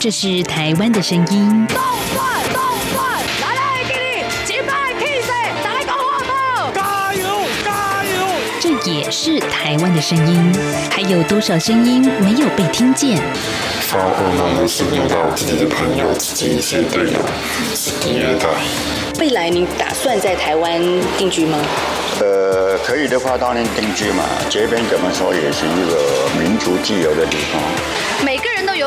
这是台湾的声音。动转动转，来来给你击败气势，再讲话不？加油加油！这也是台湾的声音。还有多少声音没有被听见？发噩梦都是梦到自己的朋友、自己一些队友死敌虐待。未来你打算在台湾定居吗？呃，可以的话当然定居嘛。这边怎么说也是一个民族自由的地方。每个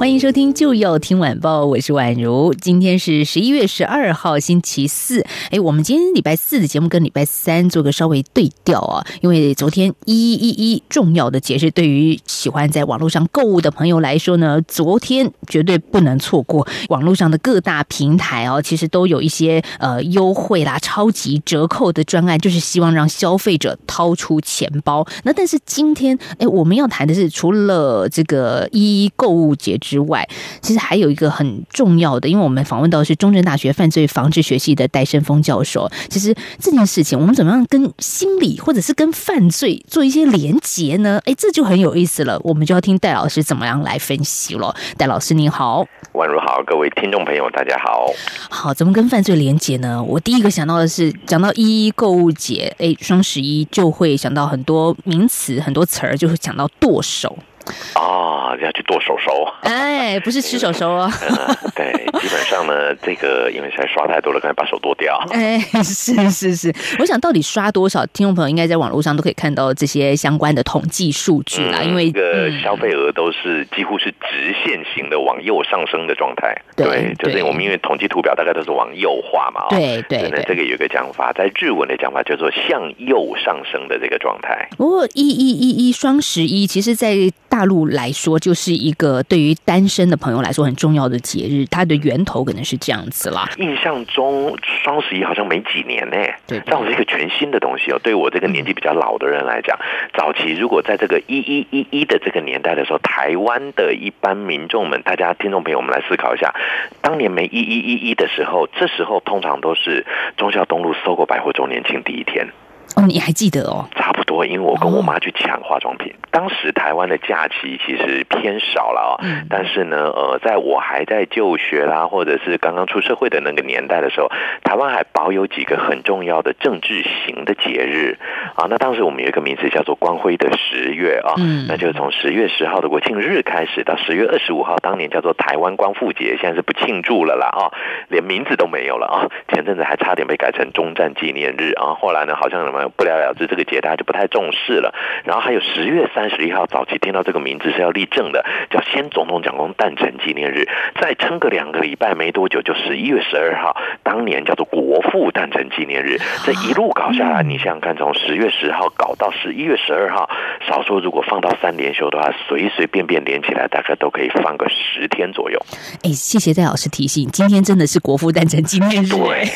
欢迎收听就要听晚报，我是宛如。今天是十一月十二号，星期四。哎，我们今天礼拜四的节目跟礼拜三做个稍微对调啊，因为昨天一一一重要的节日，对于喜欢在网络上购物的朋友来说呢，昨天绝对不能错过。网络上的各大平台哦，其实都有一些呃优惠啦、超级折扣的专案，就是希望让消费者掏出钱包。那但是今天，哎，我们要谈的是除了这个一一购物节。之外，其实还有一个很重要的，因为我们访问到是中正大学犯罪防治学系的戴胜峰教授。其实这件事情，我们怎么样跟心理或者是跟犯罪做一些连结呢？哎，这就很有意思了。我们就要听戴老师怎么样来分析了。戴老师您好，宛如好，各位听众朋友大家好。好，怎么跟犯罪连结呢？我第一个想到的是，讲到一一购物节，哎，双十一就会想到很多名词、很多词儿，就会讲到剁手。啊，要去剁手手？哎，不是吃手手哦。对，基本上呢，这个因为现在刷太多了，赶紧把手剁掉。哎，是是是，我想到底刷多少，听众朋友应该在网络上都可以看到这些相关的统计数据啦。因为这个消费额都是几乎是直线型的往右上升的状态。对，就是我们因为统计图表大概都是往右画嘛。对对。那这个有一个讲法，在日文的讲法叫做向右上升的这个状态。不过一一一一双十一，其实在大陆来说，就是一个对于单身的朋友来说很重要的节日，它的源头可能是这样子啦。印象中双十一好像没几年呢，对，这是一个全新的东西哦。对我这个年纪比较老的人来讲，早期如果在这个一一一一的这个年代的时候，台湾的一般民众们，大家听众朋友，我们来思考一下，当年没一一一一的时候，这时候通常都是忠孝东路搜狗百货周年庆第一天。哦，你还记得哦？差不多，因为我跟我妈去抢化妆品。当时台湾的假期其实偏少了啊，但是呢，呃，在我还在就学啦，或者是刚刚出社会的那个年代的时候，台湾还保有几个很重要的政治型的节日啊。那当时我们有一个名字叫做光辉的十月啊，嗯那就是从十月十号的国庆日开始，到十月二十五号，当年叫做台湾光复节，现在是不庆祝了啦啊，连名字都没有了啊。前阵子还差点被改成中战纪念日啊，后来呢，好像什么。不了了之，这个节大家就不太重视了。然后还有十月三十一号，早期听到这个名字是要立正的，叫先总统蒋公诞辰纪念日。再撑个两个礼拜没多久，就十一月十二号，当年叫做国父诞辰纪念日。这一路搞下来，你想想看，从十月十号搞到十一月十二号，少说如果放到三连休的话，随随便便连起来，大概都可以放个十天左右。哎，谢谢戴老师提醒，今天真的是国父诞辰纪念日。对。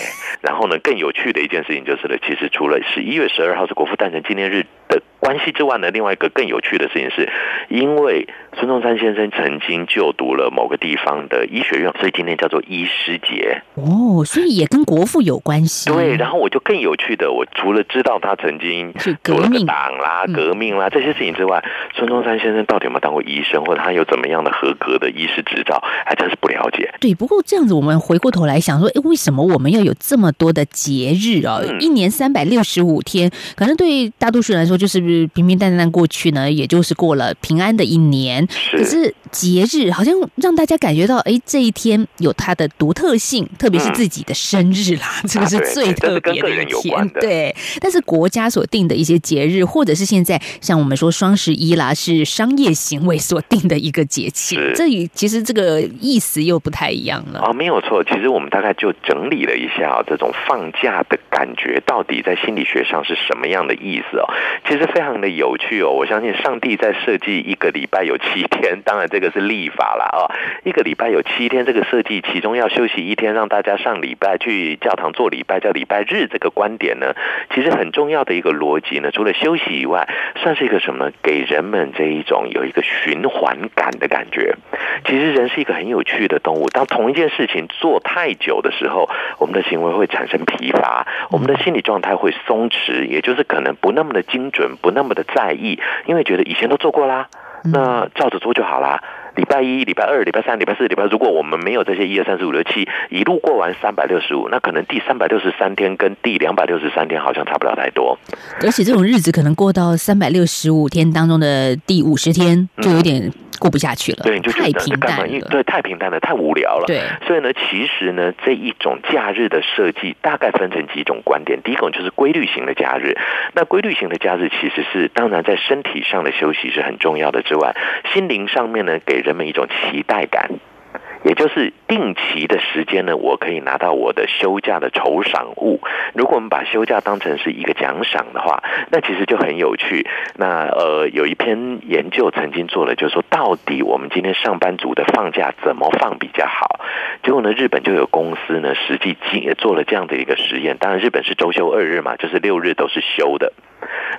然后呢，更有趣的一件事情就是呢，其实除了十一月十二号是国父诞辰纪念日的关系之外呢，另外一个更有趣的事情是，因为孙中山先生曾经就读了某个地方的医学院，所以今天叫做医师节。哦，所以也跟国父有关系。对，然后我就更有趣的，我除了知道他曾经革命党啦、革命啦这些事情之外，孙中山先生到底有没有当过医生，或者他有怎么样的合格的医师执照，还真是不了解。对，不过这样子，我们回过头来想说，哎，为什么我们要有这么多的节日啊？一年三百六十五天，可能对大多数人来说，就是平平淡淡过去呢，也就是过了平安的一年。可是节日好像让大家感觉到，哎，这一天有它的独特性，特别是自己的生日啦，这个是最特别的一天。对，但是国家所定的一些节日，或者是现在像我们说双十一啦，是商业行为所定的一个节气，这与其实这个意思又不太一样了。啊，没有错。其实我们大概就整理了一下，这种放假的感觉到底在心理学上是什么样的意思哦？其实非常。常的有趣哦。我相信上帝在设计一个礼拜有七天，当然这个是立法啦哦，一个礼拜有七天，这个设计其中要休息一天，让大家上礼拜去教堂做礼拜，叫礼拜日。这个观点呢，其实很重要的一个逻辑呢，除了休息以外，算是一个什么？给人们这一种有一个循环感的感觉。其实人是一个很有趣的动物，当同一件事情做太久的时候，我们的行为会产生疲乏，我们的心理状态会松弛，也就是可能不那么的精准，不那么的在意，因为觉得以前都做过啦，那照着做就好啦。礼拜一、礼拜二、礼拜三、礼拜四、礼拜，如果我们没有这些一二三四五六七，一路过完三百六十五，那可能第三百六十三天跟第两百六十三天好像差不了太多。而且这种日子可能过到三百六十五天当中的第五十天，就有点过不下去了。对，就太平淡了。对，太平淡了，太无聊了。对，所以呢，其实呢，这一种假日的设计大概分成几种观点。第一种就是规律型的假日。那规律型的假日其实是当然在身体上的休息是很重要的之外，心灵上面呢给。人们一种期待感，也就是定期的时间呢，我可以拿到我的休假的酬赏物。如果我们把休假当成是一个奖赏的话，那其实就很有趣。那呃，有一篇研究曾经做了，就是说到底我们今天上班族的放假怎么放比较好？结果呢，日本就有公司呢实际也做了这样的一个实验。当然，日本是周休二日嘛，就是六日都是休的。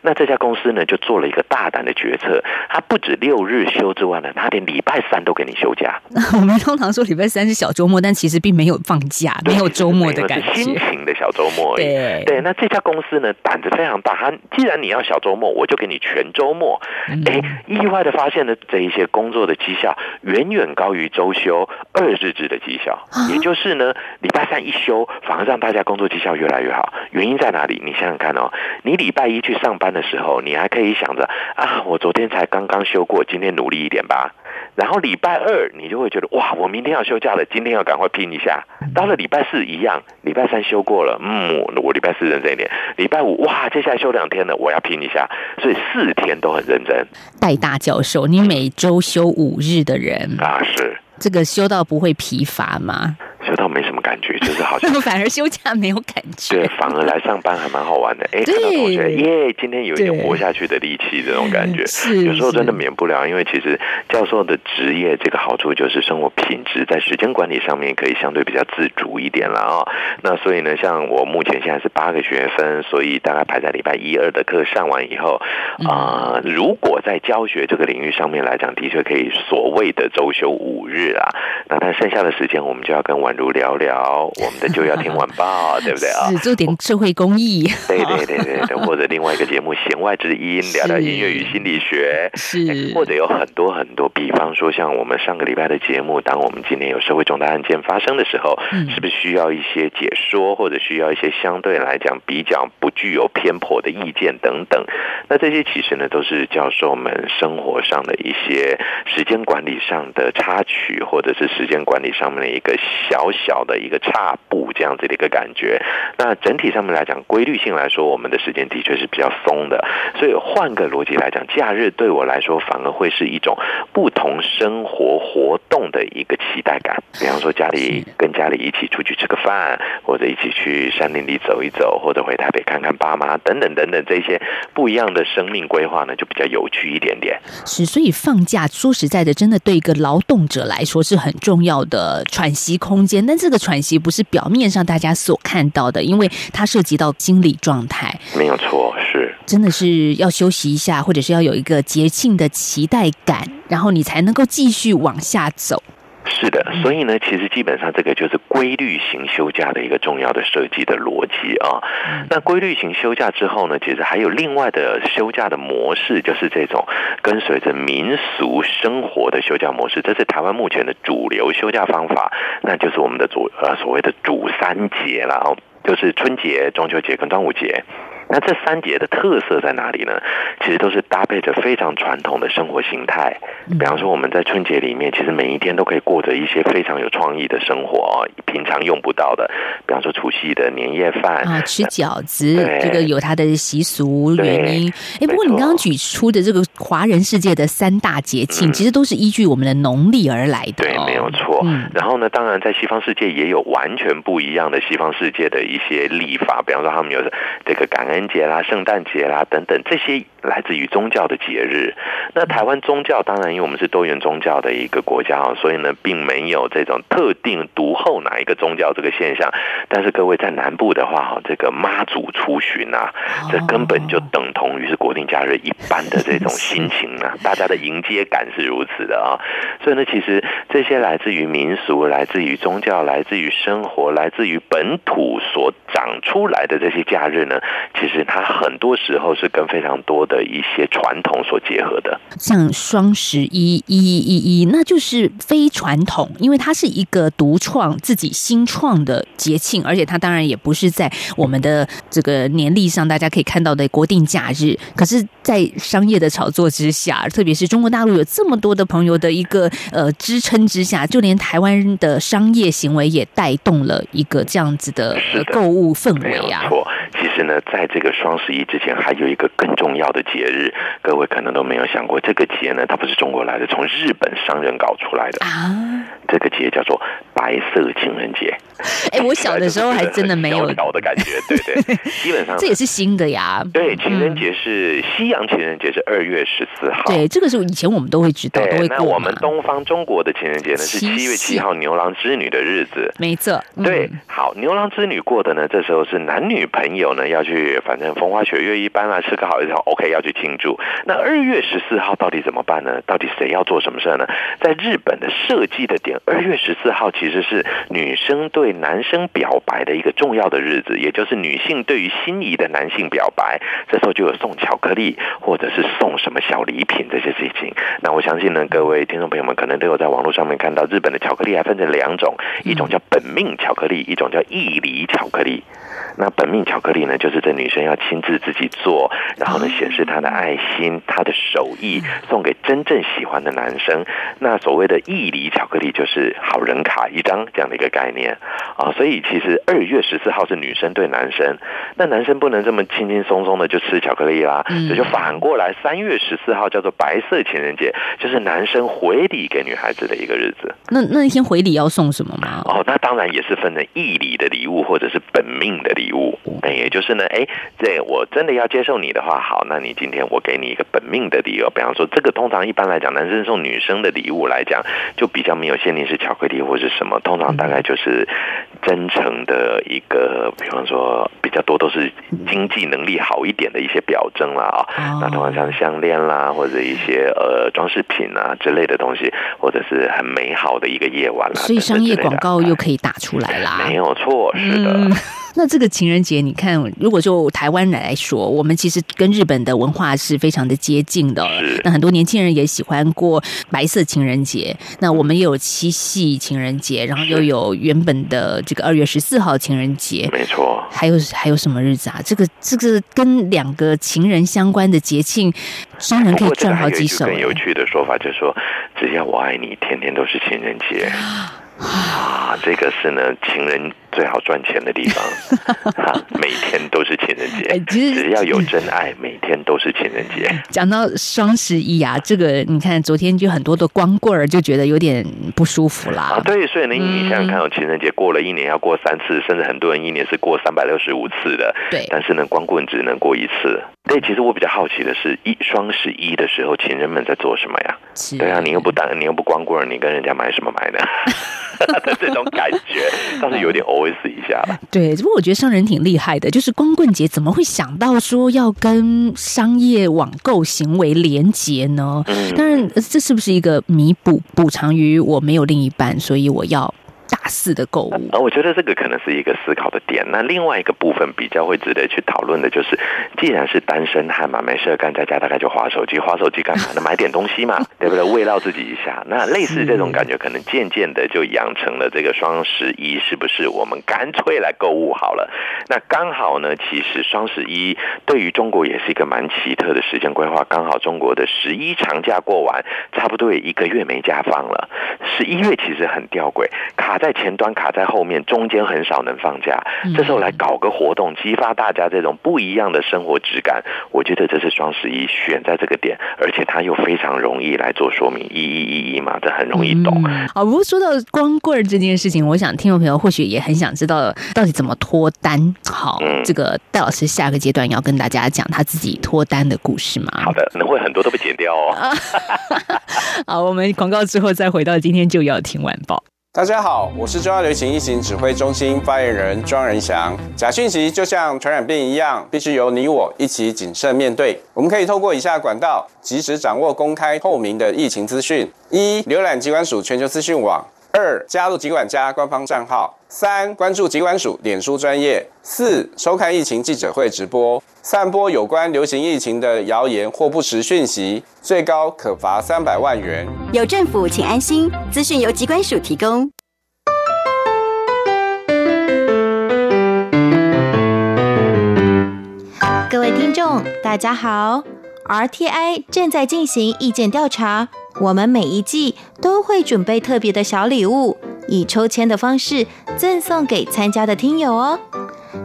那这家公司呢，就做了一个大胆的决策，他不止六日休之外呢，他连礼拜三都给你休假。我们通常说礼拜三是小周末，但其实并没有放假，没有周末的感觉，心情的小周末。对对，那这家公司呢，胆子非常大，他既然你要小周末，我就给你全周末。哎，意外的发现呢，这一些工作的绩效远远高于周休二日制的绩效，也就是呢，礼拜三一休，反而让大家工作绩效越来越好。原因在哪里？你想想看哦，你礼拜一去上班的时候，你还可以想着啊，我昨天才刚刚休过，今天努力一点吧。然后礼拜二你就会觉得哇，我明天要休假了，今天要赶快拼一下。到了礼拜四一样，礼拜三休过了，嗯，我礼拜四认真一点。礼拜五哇，接下来休两天了，我要拼一下。所以四天都很认真。戴大教授，你每周休五日的人啊，是这个休到不会疲乏吗？休到没什么感觉，就是好像反而休假没有感觉，对，反而来上班还蛮好玩的。哎，看到同学耶，今天有一点活下去的力气，这种感觉，是有时候真的免不了。因为其实教授的职业这个好处就是生活品质在时间管理上面可以相对比较自主一点了啊。那所以呢，像我目前现在是八个学分，所以大概排在礼拜一二的课上完以后啊，如果在教学这个领域上面来讲，的确可以所谓的周休五日啊。那但剩下的时间，我们就要跟宛如聊聊我们的就要听晚报，对不对啊？是做点社会公益，对对对对对，或者另外一个节目《弦外之音》，聊聊音乐与心理学，是或者有很多很多，比方说像我们上个礼拜的节目，当我们今年有社会重大案件发生的时候，是不是需要一些解说，或者需要一些相对来讲比较不具有偏颇的意见等等？那这些其实呢，都是教授们生活上的一些时间管理上的插曲，或者是时间管理上面的一个小小的一个差步，这样子的一个感觉。那整体上面来讲，规律性来说，我们的时间的确是比较松的。所以换个逻辑来讲，假日对我来说反而会是一种不同生活活动的一个期待感。比方说，家里跟家里一起出去吃个饭，或者一起去山林里走一走，或者回台北看看爸妈等等等等，这些不一样的生命规划呢，就比较有趣一点点。是，所以放假说实在的，真的对一个劳动者来说是很重要的喘息空间。但这个喘息不是表面上大家所看到的，因为它涉及到心理状态。没有错，是真的是要休息一下，或者是要有一个节庆的期待感，然后你才能够继续往下走。是的，所以呢，其实基本上这个就是规律型休假的一个重要的设计的逻辑啊。那规律型休假之后呢，其实还有另外的休假的模式，就是这种跟随着民俗生活的休假模式。这是台湾目前的主流休假方法，那就是我们的主呃所谓的主三节了哦，就是春节、中秋节跟端午节。那这三节的特色在哪里呢？其实都是搭配着非常传统的生活形态。比方说，我们在春节里面，其实每一天都可以过着一些非常有创意的生活，平常用不到的。比方说，除夕的年夜饭啊，吃饺子，这个有它的习俗原因。哎，不过你刚刚举出的这个华人世界的三大节庆，其实都是依据我们的农历而来的。对，没有错。然后呢，当然在西方世界也有完全不一样的西方世界的一些历法。比方说，他们有这个感恩。人节啦、圣诞节啦等等这些来自于宗教的节日。那台湾宗教当然，因为我们是多元宗教的一个国家啊，所以呢，并没有这种特定独后哪一个宗教这个现象。但是各位在南部的话，哈，这个妈祖出巡啊，这根本就等同于是国定假日一般的这种心情啊，大家的迎接感是如此的啊。所以呢，其实这些来自于民俗、来自于宗教、来自于生活、来自于本土所长出来的这些假日呢，其实它很多时候是跟非常多的的一些传统所结合的。像双十一一一一一，那就是非传统，因为它是一个独创、自己新创的节庆，而且它当然也不是在我们的这个年历上大家可以看到的国定假日。可是，在商业的炒作之下，特别是中国大陆有这么多的朋友的一个呃支撑之下，就连台湾的商业行为也带动了一个这样子的购物氛围啊。错，其实呢，在这个双十一之前，还有一个更重要的节日，各位可能都没有想过，这个节呢，它不是中国来的，从日本商人搞出来的。啊，这个节叫做白色情人节。哎，我小的时候还真的没有很，萧条的感觉，对对，基本上 这也是新的呀。对，情人节是西洋情人节是二月十四号。对，这个是以前我们都会知道，都，会过那我们。东方中国的情人节呢是七七月七号牛郎织女的日子。没错，嗯对，好，牛郎织女过的呢，这时候是男女朋友呢要去，反正风花雪月一般啊，吃个好一场，OK 要去庆祝。那二月十四号到底怎么办呢？到底谁要做什么事呢？在日本的设计的点，二月十四号其实是女生对男生表白的一个重要的日子，也就是女性对于心仪的男性表白。这时候就有送巧克力，或者是送什么小礼品这些事情。那我相信呢，各位听众朋友们可能都有在网络上面看到，日本的巧克力还分成两种，一种叫本命巧克力，一种叫义理巧克力。那本命巧克力呢，就是这女生要亲自自己做，然后呢显示她的爱心、她的手艺，送给真正喜欢的男生。那所谓的义理巧克力，就是好人卡一张这样的一个概念啊。所以其实二月十四号是女生对男生，那男生不能这么轻轻松松的就吃巧克力啦，嗯所以就反过来，三月十四号叫做白色情人节，就是男生回礼给女孩子的一个日子。那那一天回礼要送什么吗？当然也是分成义理的礼物或者是本命的礼物。那也就是呢，哎，这我真的要接受你的话，好，那你今天我给你一个本命的理由，比方说这个通常一般来讲，男生送女生的礼物来讲，就比较没有限定是巧克力或是什么，通常大概就是真诚的一个，比方说比较多都是经济能力好一点的一些表征啦啊、哦那通常像项链啦或者一些呃装饰品啊之类的东西，或者是很美好的一个夜晚啦，所以商业广告又。可以打出来啦。没有错，是的。嗯，那这个情人节，你看，如果就台湾来说，我们其实跟日本的文化是非常的接近的是。那很多年轻人也喜欢过白色情人节。那我们也有七夕情人节，然后又有原本的这个二月十四号情人节。没错，还有还有什么日子啊？这个这个跟两个情人相关的节庆，商人可以赚好几手、哎更有趣的说法，就是说，只要我爱你，天天都是情人节。啊，这个是呢，情人最好赚钱的地方，啊，每天都是情人哎节，其实只要有真爱，每天都是情人节。讲到双十一啊，这个你看昨天就很多的光棍儿就觉得有点不舒服啦。啊，对，所以呢，嗯你想想看，哦，情人节过了一年要过三次，甚至很多人一年是过三百六十五次的。对但是呢，光棍只能过一次。对，其实我比较好奇的是，一双十一的时候，情人们在做什么呀？对啊，你又不当，你又不光棍儿，你跟人家买什么买呢？的 这种感觉倒是有点 OS 一下了。对，不过我觉得商人挺厉害的，就是光棍节怎么会想到说要跟商业网购行为连结呢？嗯当然，呃这是不是一个弥补补偿于我没有另一半，所以我要大肆的购物？啊，我觉得这个可能是一个思考的点。那另外一个部分比较会值得去讨论的就是，既然是单身汉嘛，没事干，在家大概就划手机，划手机干嘛呢？买点东西嘛，对不对？慰劳自己一下。那类似这种感觉，可能渐渐的就养成了这个双十一，是不是？我们干脆来购物好了。那刚好呢，其实双十一对于中国也是一个蛮奇特的时间规划。刚好中国的十一长假过完，差不多也一个月没假放了。十一月其实很吊诡，卡在前端卡在后面，中间很少能放假。这时候来搞个活动，激发大家这种不一样的生活质感，我觉得这是双十一选在这个点，而且它又非常容易来做说明，一一一一嘛，这很容易懂。好，不过说到光棍儿这件事情，我想听众朋友或许也很想知道到底怎么脱单。好，这个戴老师下个阶段要跟大家讲他自己脱单的故事吗？好的，可能会很多都被剪掉哦。好，我们广告之后再回到今天就要听晚报。大家好，我是中央流行疫情指挥中心发言人庄仁祥。假讯息就像传染病一样，必须由你我一起谨慎面对。我们可以透过以下管道，及时掌握公开透明的疫情资讯：一、浏览机关署全球资讯网；二、加入疾管家官方账号；三、关注疾管署脸书专业；四、收看疫情记者会直播。散播有关流行疫情的谣言或不实讯息，最高可罚三百万元。有政府，请安心。资讯由疾管署提供。各位听众，大家好。RTI 正在进行意见调查，我们每一季都会准备特别的小礼物，以抽签的方式赠送给参加的听友哦。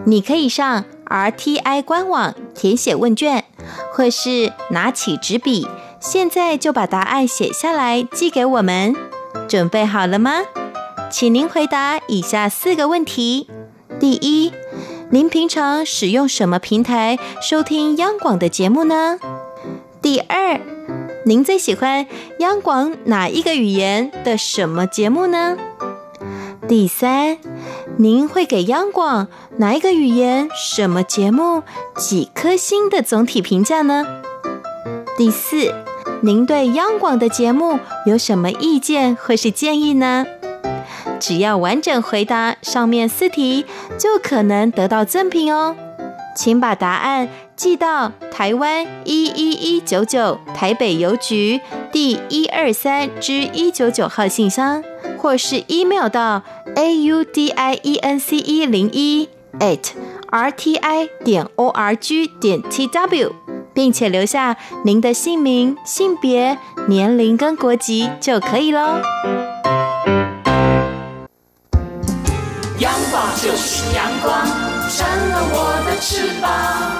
你可以上。RTI 官网填写问卷，或是拿起纸笔，现在就把答案写下来寄给我们。准备好了吗？请您回答以下四个问题：第一，您平常使用什么平台收听央广的节目呢？第二，您最喜欢央广哪一个语言的什么节目呢？第三，您会给央广哪一个语言、什么节目几颗星的总体评价呢？第四，您对央广的节目有什么意见或是建议呢？只要完整回答上面四题，就可能得到赠品哦。请把答案寄到台湾一一一九九台北邮局第一二三之一九九号信箱，或是 email 到 a u d i e n c e 零一 at r t i 点 o r g 点 t w，并且留下您的姓名、性别、年龄跟国籍就可以喽。阳光就是阳光。扇了我的翅膀，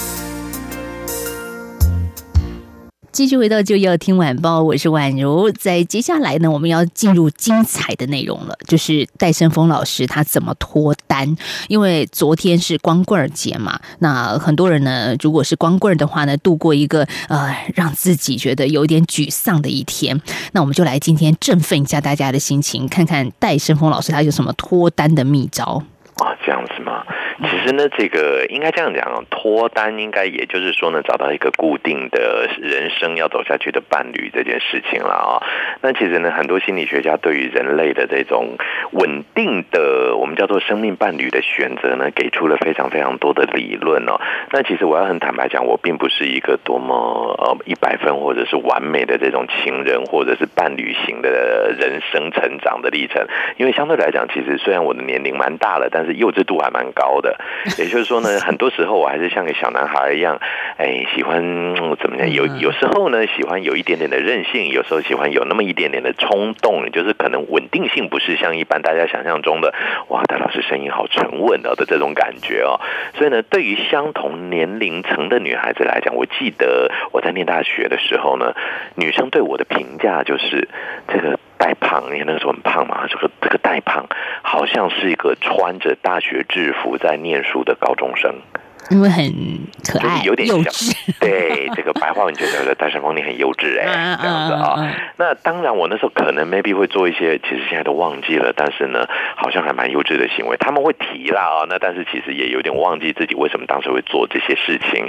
继续回到就要听晚报，我是宛如。在接下来呢，我们要进入精彩的内容了，就是戴胜峰老师他怎么脱单。因为昨天是光棍节嘛，那很多人呢，如果是光棍的话呢，度过一个呃让自己觉得有点沮丧的一天。那我们就来今天振奋一下大家的心情，看看戴胜峰老师他有什么脱单的秘招啊？这样子吗？其实呢，这个应该这样讲，脱单应该也就是说呢，找到一个固定的人生要走下去的伴侣这件事情了啊。那其实呢，很多心理学家对于人类的这种稳定的我们叫做生命伴侣的选择呢，给出了非常非常多的理论哦。那其实我要很坦白讲，我并不是一个多么呃一百分或者是完美的这种情人或者是伴侣型的人生成长的历程，因为相对来讲，其实虽然我的年龄蛮大了，但是幼稚度还蛮高的。也就是说呢，很多时候我还是像个小男孩一样，哎，喜欢怎么样？有有时候呢，喜欢有一点点的任性；有时候喜欢有那么一点点的冲动，就是可能稳定性不是像一般大家想象中的哇，戴老师声音好沉稳的的这种感觉哦。所以呢，对于相同年龄层的女孩子来讲，我记得我在念大学的时候呢，女生对我的评价就是这个。戴胖，你看那个时候很胖嘛。这个这个戴胖，好像是一个穿着大学制服在念书的高中生。因为很可爱，有点幼稚。对，这个白话文就觉得戴胜峰你很幼稚哎，这样子啊。那当然，我那时候可能 maybe 会做一些，其实现在都忘记了，但是呢，好像还蛮幼稚的行为。他们会提啦啊，那但是其实也有点忘记自己为什么当时会做这些事情。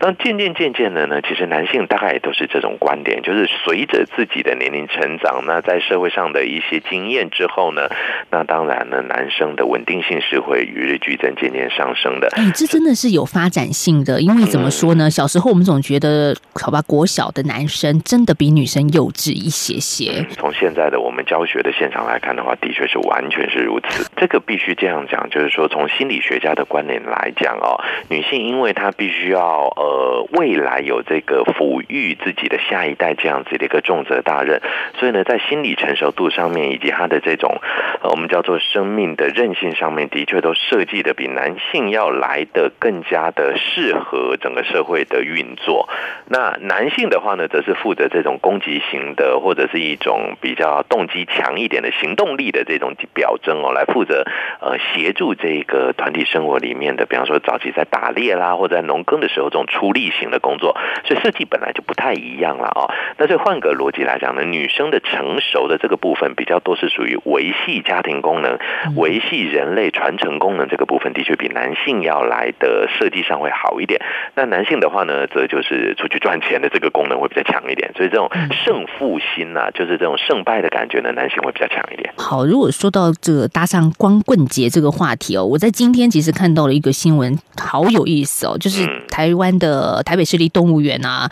那渐渐渐渐的呢，其实男性大概也都是这种观点，就是随着自己的年龄成长，那在社会上的一些经验之后呢，那当然呢，男生的稳定性是会与日俱增，渐渐上升的。哎，这真的是。有发展性的，因为怎么说呢？小时候我们总觉得，好吧，国小的男生真的比女生幼稚一些些。从现在的我们教学的现场来看的话，的确是完全是如此。这个必须这样讲，就是说，从心理学家的观点来讲哦，女性因为她必须要呃未来有这个抚育自己的下一代这样子的一个重责大任，所以呢，在心理成熟度上面以及她的这种呃我们叫做生命的韧性上面，的确都设计的比男性要来的更加的适合整个社会的运作。那男性的话呢，则是负责这种攻击型的或者是一种比较动机强一点的行动力的这种表征哦，来负责呃协助这个团体生活里面的，比方说早期在打猎啦或者在农耕的时候这种出力型的工作，所以设计本来就不太一样了哦。那这换个逻辑来讲呢，女生的成熟的这个部分比较多是属于维系家庭功能、维系人类传承功能这个部分，的确比男性要来的设计上会好一点。那男性的话呢，则就是出去赚钱的这个功能会比较强一点，所以这种胜负心呐，就是这种胜败的感觉呢，男性会比较强一点。好，如果说到这个搭上光棍节这个话题哦，我在今天其实看到了一个新闻，好有意思哦，就是台湾的台北市立动物园啊，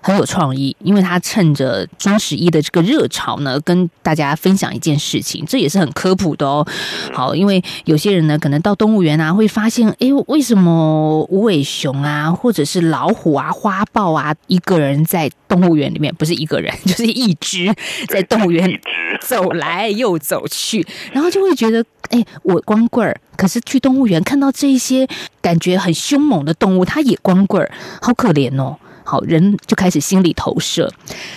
很有创意，因为他趁着双十一的这个热潮呢，跟大家分享一件事情，这也是很科普的哦。好，因为有些人呢，可能到动物园啊，会发现，哎，为什么无尾熊啊，或者是老虎啊、花豹啊，一个人在动物园里面，不是一个人，就是一只在动物园走来又走去，然后就会觉得，哎，我光棍儿，可是去动物园看到这些感觉很凶猛的动物，它也光棍儿，好可怜哦。好人就开始心理投射。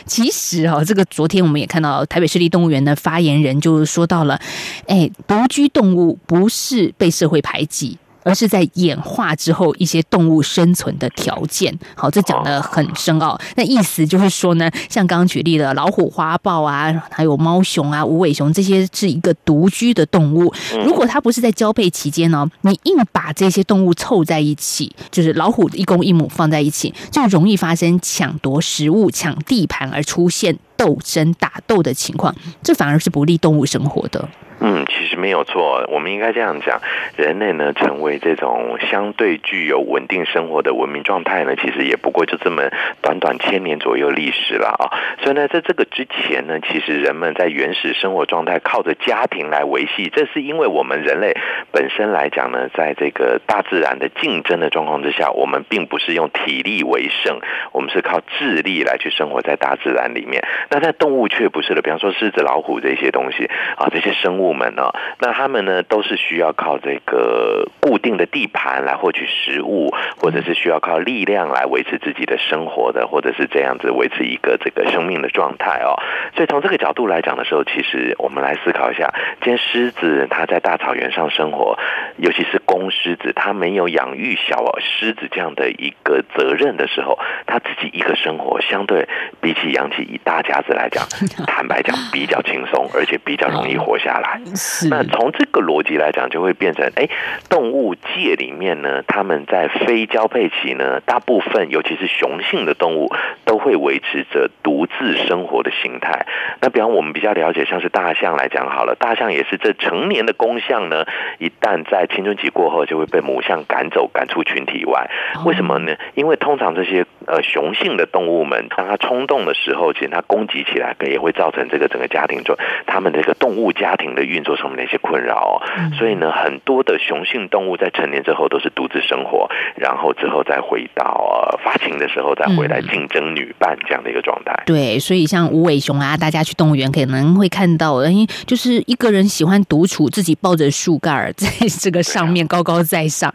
其实哦，这个昨天我们也看到台北市立动物园的发言人就说到了，哎，独居动物不是被社会排挤。而是在演化之后一些动物生存的条件。好，这讲的很深奥。那意思就是说呢，像刚刚举例的老虎、花豹啊，还有猫熊啊、无尾熊这些是一个独居的动物。如果它不是在交配期间呢，你硬把这些动物凑在一起，就是老虎一公一母放在一起，就容易发生抢夺食物、抢地盘而出现斗争、打斗的情况。这反而是不利动物生活的。嗯，其实没有错。我们应该这样讲，人类呢成为这种相对具有稳定生活的文明状态呢，其实也不过就这么短短千年左右历史了啊。所以呢，在这个之前呢，其实人们在原始生活状态靠着家庭来维系，这是因为我们人类本身来讲呢，在这个大自然的竞争的状况之下，我们并不是用体力为胜，我们是靠智力来去生活在大自然里面。那在动物却不是的，比方说狮子、老虎这些东西啊，这些生物。们呢？那他们呢都是需要靠这个固定的地盘来获取食物，或者是需要靠力量来维持自己的生活的，或者是这样子维持一个这个生命的状态哦。所以从这个角度来讲的时候，其实我们来思考一下：，今天狮子它在大草原上生活，尤其是公狮子，它没有养育小狮子这样的一个责任的时候，它自己一个生活，相对比起养起一大家子来讲，坦白讲比较轻松，而且比较容易活下来。那从这个逻辑来讲，就会变成哎，动物界里面呢，他们在非交配期呢，大部分尤其是雄性的动物都会维持着独自生活的形态。那比方我们比较了解，像是大象来讲好了，大象也是这成年的公象呢，一旦在青春期过后，就会被母象赶走，赶出群体外。为什么呢？因为通常这些呃雄性的动物们，当它冲动的时候，其实它攻击起来，也会造成这个整个家庭中，他们这个动物家庭的运作上面的一些困扰。所以呢，很多的雄性动物在成年之后都是独自生活，然后之后再回到呃发情的时候再回来竞争女伴这样的一个状态。对，所以像无尾熊啊，大家去动物园可能会看到，因为，就是一个人喜欢独处，自己抱着树干儿 在这个上面高高在上。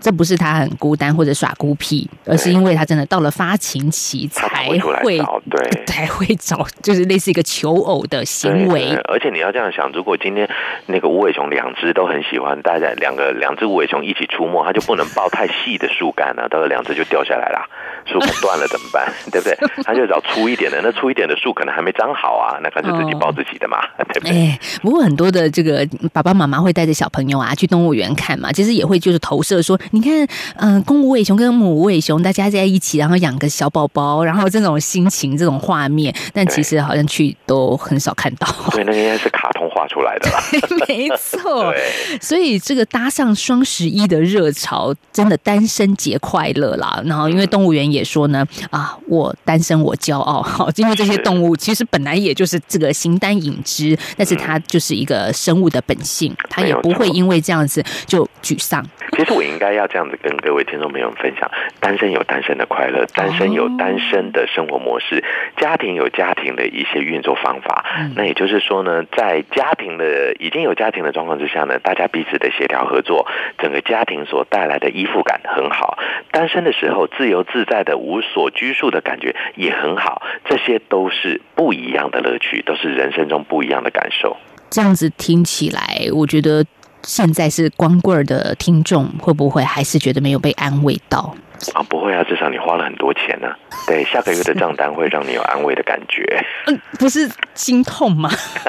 这不是他很孤单或者耍孤僻，而是因为他真的到了发情期才会找对 才会找，就是类似一个求偶的行为。而且你要这样想，如果今天那个无尾熊两只都很喜欢待在两个两只无尾熊一起出没，它就不能抱太细的树干啊，到时候两只就掉下来了，树干断了怎么办？对不对？它就找粗一点的，那粗一点的树可能还没长好啊，那干脆自己抱自己的嘛，对不对？哎，不过很多的这个爸爸妈妈会带着小朋友啊去动物园看嘛，其实也会就是投射说。你看，嗯，公无尾熊跟母无尾熊大家在一起，然后养个小宝宝，然后这种心情、这种画面，但其实好像去都很少看到。对，那应该是卡通画出来的啦。没错，所以这个搭上双十一的热潮，真的单身节快乐啦。然后，因为动物园也说呢，啊，我单身我骄傲。好，因为这些动物其实本来也就是这个形单影只，但是它就是一个生物的本性，它也不会因为这样子就沮丧。其实我应该要这样子跟各位听众朋友们分享：单身有单身的快乐，单身有单身的生活模式，家庭有家庭的一些运作方法。那也就是说呢，在家庭的已经有家庭的状况之下呢，大家彼此的协调合作，整个家庭所带来的依附感很好。单身的时候，自由自在的无所拘束的感觉也很好。这些都是不一样的乐趣，都是人生中不一样的感受。这样子听起来，我觉得现在是光棍儿的听众，会不会还是觉得没有被安慰到？啊，不会啊，至少你花了很多钱呢、对，下个月的账单会让你有安慰的感觉。嗯，不是心痛吗？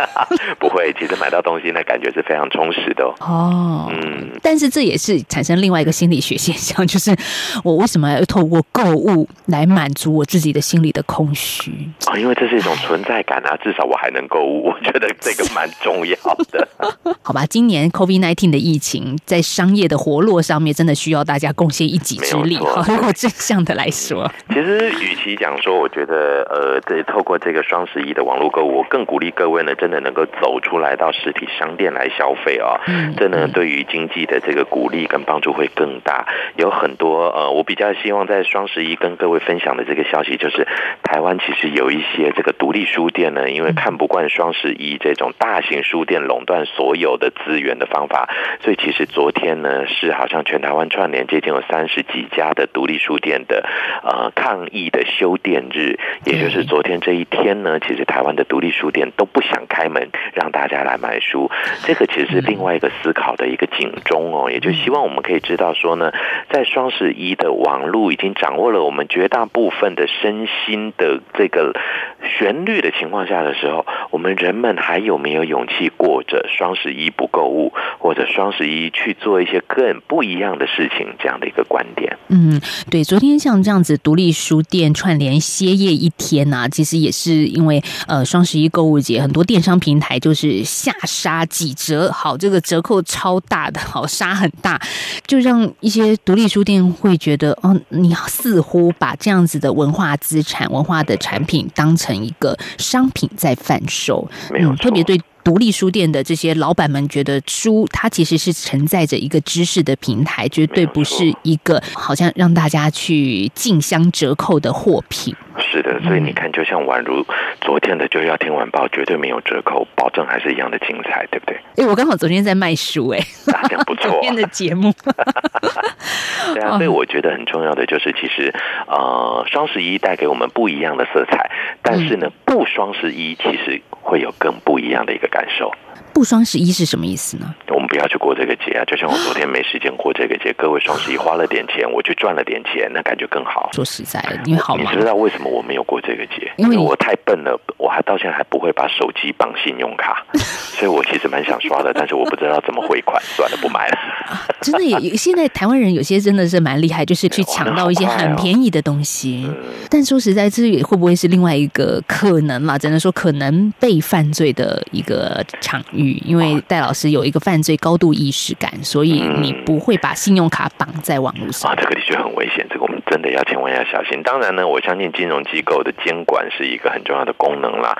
不会，其实买到东西那感觉是非常充实的哦。哦，嗯，但是这也是产生另外一个心理学现象，就是我为什么要透过购物来满足我自己的心理的空虚？啊、因为这是一种存在感啊，至少我还能购物，我觉得这个蛮重要的。好吧，今年 COVID nineteen 的疫情在商业的活络上面，真的需要大家贡献一己之力。如果正向的来说，其实，与其讲说，我觉得，呃，这透过这个双十一的网络购物，我更鼓励各位呢，真的能够走出来到实体商店来消费哦。嗯这呢，对于经济的这个鼓励跟帮助会更大。有很多，呃，我比较希望在双十一跟各位分享的这个消息，就是台湾其实有一些这个独立书店呢，因为看不惯双十一这种大型书店垄断所有的资源的方法，所以其实昨天呢，是好像全台湾串联接近有三十几家的独立书店的呃抗议的休店日，也就是昨天这一天呢，其实台湾的独立书店都不想开门让大家来买书，这个其实是另外一个思考的一个警钟哦，也就希望我们可以知道说呢，在双十一的网络已经掌握了我们绝大部分的身心的这个旋律的情况下的时候，我们人们还有没有勇气过着双十一不购物，或者双十一去做一些更不一样的事情这样的一个观点？嗯，对，昨天像这样子独立书店串联歇业一天呐、其实也是因为呃双十一购物节，很多电商平台就是下杀几折，好，这个折扣超大的，好杀很大，就让一些独立书店会觉得，哦，你似乎把这样子的文化资产、文化的产品当成一个商品在贩售，嗯，特别对。独立书店的这些老板们觉得书，它其实是承载着一个知识的平台，绝对不是一个好像让大家去竞相折扣的货品。是的，所以你看，就像宛如昨天的《就要听晚报》，绝对没有折扣，保证还是一样的精彩，对不对？哎，我刚好昨天在卖书，哎，啊，这样不错昨。天的节目，对啊，所以我觉得很重要的就是，其实呃，双十一带给我们不一样的色彩，但是呢，不双十一其实会有更不一样的一个感受。不双十一是什么意思呢？我们不要去过这个节啊，就像我昨天没时间过这个节，各位双十一花了点钱，我去赚了点钱，那感觉更好。说实在的，因为好忙你知，道为什么我没有过这个节？因为我太笨了，我还到现在还不会把手机绑信用卡，所以我其实蛮想刷的，但是我不知道怎么汇款，算了，不买了。真的也现在台湾人有些真的是蛮厉害，就是去抢到一些很便宜的东西。嗯但说实在，这也会不会是另外一个可能嘛？只能说可能被犯罪的一个场域，因为戴老师有一个犯罪高度意识感，所以你不会把信用卡绑在网络上啊，。这个的确很危险，这个我们真的要千万要小心。当然呢，我相信金融机构的监管是一个很重要的功能啦，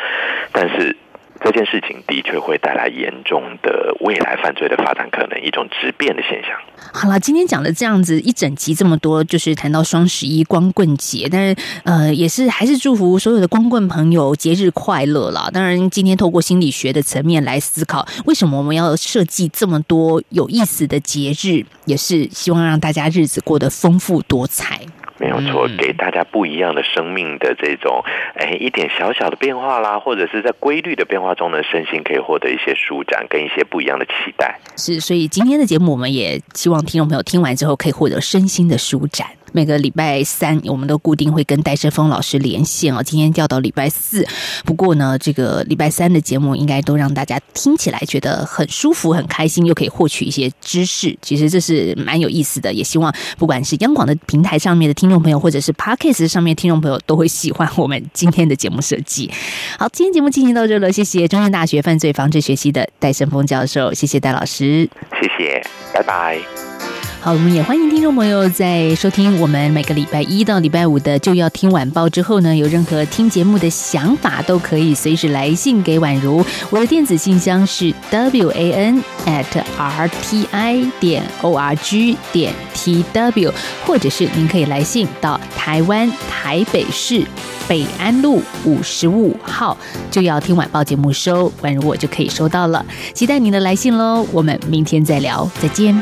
但是。这件事情的确会带来严重的未来犯罪的发展可能，一种质变的现象。好了，今天讲的这样子一整集这么多，就是谈到双十一光棍节，但是呃，也是还是祝福所有的光棍朋友节日快乐啦。当然，今天透过心理学的层面来思考，为什么我们要设计这么多有意思的节日，也是希望让大家日子过得丰富多彩。没有错，给大家不一样的生命的这种，哎，一点小小的变化啦，或者是在规律的变化中呢，身心可以获得一些舒展，跟一些不一样的期待。是，所以今天的节目，我们也希望听众朋友听完之后可以获得身心的舒展。每个礼拜三我们都固定会跟戴胜峰老师连线哦。今天调到礼拜四，不过呢，这个礼拜三的节目应该都让大家听起来觉得很舒服、很开心，又可以获取一些知识。其实这是蛮有意思的，也希望不管是央广的平台上面的听众朋友，或者是 Podcast 上面听众朋友，都会喜欢我们今天的节目设计。好，今天节目进行到这了，谢谢中山大学犯罪防治学系的戴胜峰教授，谢谢戴老师，谢谢，拜拜。好，我们也欢迎听众朋友在收听我们每个礼拜一到礼拜五的就要听晚报之后呢，有任何听节目的想法都可以随时来信给宛如。我的电子信箱是 w a n at r t i 点 o r g 点 t w，或者是您可以来信到台湾台北市北安路五十五号就要听晚报节目收，宛如我就可以收到了。期待您的来信喽，我们明天再聊，再见。